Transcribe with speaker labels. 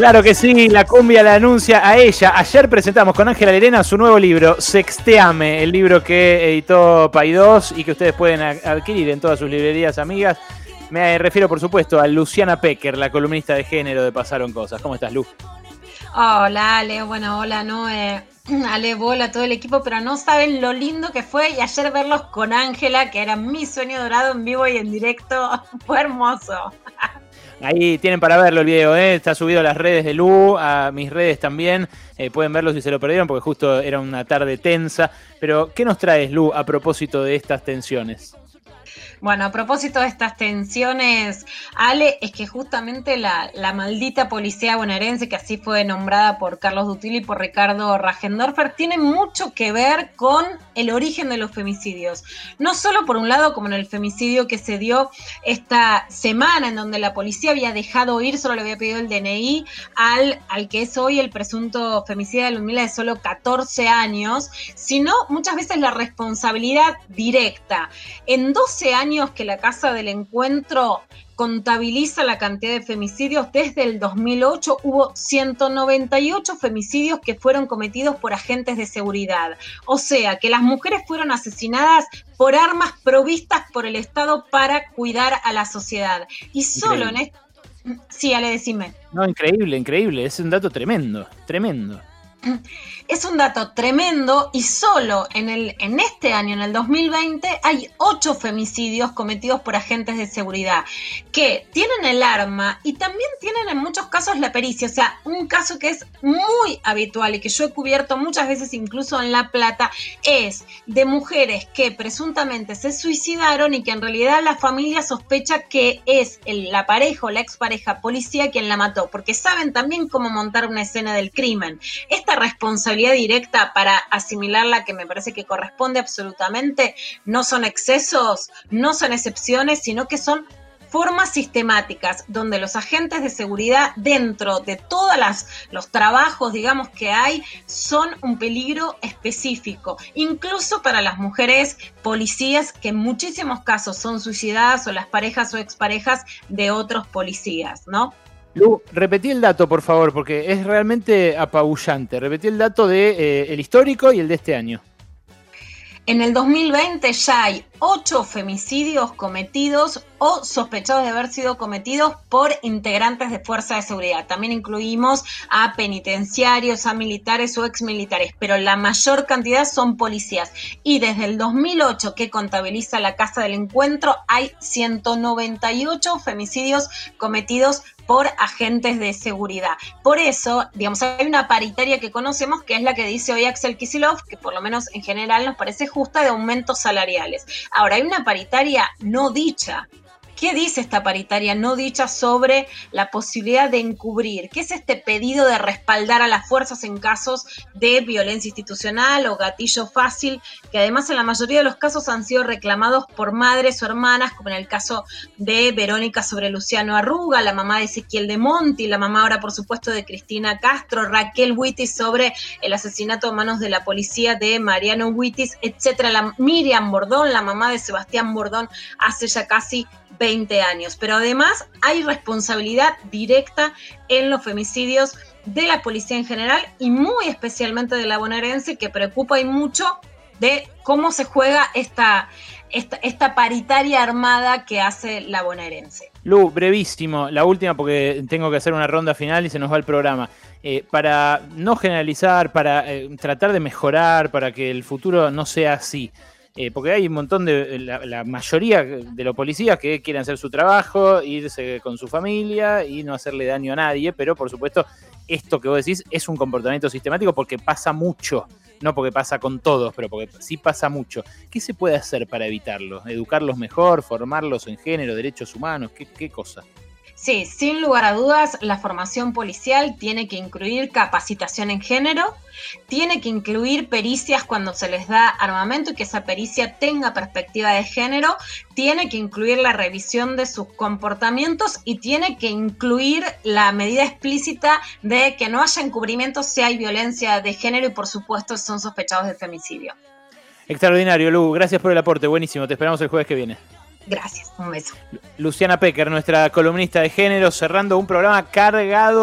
Speaker 1: Claro que sí, la cumbia la anuncia a ella. Ayer presentamos con Ángela Lerena su nuevo libro, Sexteame, el libro que editó Paidós y que ustedes pueden adquirir en todas sus librerías amigas. Me refiero, por supuesto, a Luciana Pecker, la columnista de género de Pasaron Cosas. ¿Cómo estás, Lu?
Speaker 2: Hola, Ale. Bueno, hola, Noé. Ale, bola, todo el equipo, pero no saben lo lindo que fue y ayer verlos con Ángela, que era mi sueño dorado en vivo y en directo, fue hermoso.
Speaker 1: Ahí tienen para verlo el video, ¿eh? está subido a las redes de Lu, a mis redes también. Eh, pueden verlo si se lo perdieron, porque justo era una tarde tensa. Pero, ¿qué nos traes, Lu, a propósito de estas tensiones?
Speaker 2: Bueno, a propósito de estas tensiones, Ale, es que justamente la, maldita policía bonaerense, que así fue nombrada por Carlos Dutil y por Ricardo Ragendorfer, tiene mucho que ver con el origen de los femicidios. No solo por un lado, como en el femicidio que se dio esta semana, en donde la policía había dejado ir, solo le había pedido el DNI al, al que es hoy el presunto femicidio de Ludmila de solo 14 años, sino muchas veces la responsabilidad directa. En 12 años, que la Casa del Encuentro contabiliza la cantidad de femicidios. Desde el 2008 hubo 198 femicidios que fueron cometidos por agentes de seguridad. O sea, que las mujeres fueron asesinadas por armas provistas por el Estado para cuidar a la sociedad. Y solo en este... Sí, Ale, decime.
Speaker 1: No, increíble, increíble. Es un dato tremendo, tremendo.
Speaker 2: Es un dato tremendo y solo en, el, en este año, en el 2020, hay ocho femicidios cometidos por agentes de seguridad que tienen el arma y también tienen en muchos casos la pericia. O sea, un caso que es muy habitual y que yo he cubierto muchas veces incluso en La Plata es de mujeres que presuntamente se suicidaron y que en realidad la familia sospecha que es la pareja o la expareja policía quien la mató, porque saben también cómo montar una escena del crimen. Responsabilidad directa para asimilarla que me parece que corresponde absolutamente no son excesos, no son excepciones, sino que son formas sistemáticas donde los agentes de seguridad dentro de todos los trabajos, digamos, que hay, son un peligro específico, incluso para las mujeres policías que en muchísimos casos son suicidadas o las parejas o exparejas de otros policías, ¿no?
Speaker 1: Lu, repetí el dato, por favor, porque es realmente apabullante. Repetí el dato de eh, histórico y el de este año.
Speaker 2: En el 2020 ya hay ocho femicidios cometidos o sospechados de haber sido cometidos por integrantes de fuerza de seguridad. También incluimos a penitenciarios, a militares o exmilitares, pero la mayor cantidad son policías. Y desde el 2008 que contabiliza la Casa del Encuentro hay 198 femicidios cometidos por agentes de seguridad. Por eso, digamos, hay una paritaria que conocemos que es la que dice hoy Axel Kisilov, que por lo menos en general nos parece justa de aumentos salariales. Ahora, hay una paritaria no dicha ¿Qué dice esta paritaria no dicha sobre la posibilidad de encubrir? ¿Qué es este pedido de respaldar a las fuerzas en casos de violencia institucional o gatillo fácil, que además en la mayoría de los casos han sido reclamados por madres o hermanas, como en el caso de Verónica sobre Luciano Arruga, la mamá de Ezequiel de Monti, la mamá ahora por supuesto de Cristina Castro, Raquel Huitis sobre el asesinato a manos de la policía de Mariano Huitis, etcétera, la Miriam Bordón, la mamá de Sebastián Bordón, hace ya casi 20 años. Pero además hay responsabilidad directa en los femicidios de la policía en general y muy especialmente de la bonaerense que preocupa y mucho de cómo se juega esta, esta, paritaria armada que hace la bonaerense.
Speaker 1: Lu, brevísimo, la última porque tengo que hacer una ronda final y se nos va el programa. Eh, para no generalizar, para eh, tratar de mejorar, para que el futuro no sea así. Eh, porque hay un montón de, la, mayoría de los policías que quieren hacer su trabajo, irse con su familia y no hacerle daño a nadie, pero por supuesto esto que vos decís es un comportamiento sistemático porque pasa mucho, no porque pasa con todos, pero porque sí pasa mucho. ¿Qué se puede hacer para evitarlo? ¿Educarlos mejor? ¿Formarlos en género, derechos humanos? ¿Qué, qué cosa?
Speaker 2: Sí, sin lugar a dudas, la formación policial tiene que incluir capacitación en género, tiene que incluir pericias cuando se les da armamento y que esa pericia tenga perspectiva de género, tiene que incluir la revisión de sus comportamientos y tiene que incluir la medida explícita de que no haya encubrimiento si hay violencia de género y por supuesto son sospechados de femicidio.
Speaker 1: Extraordinario, Lu, gracias por el aporte, buenísimo, te esperamos el jueves que viene.
Speaker 2: Gracias, un beso.
Speaker 1: Luciana Pecker, nuestra columnista de género, cerrando un programa cargado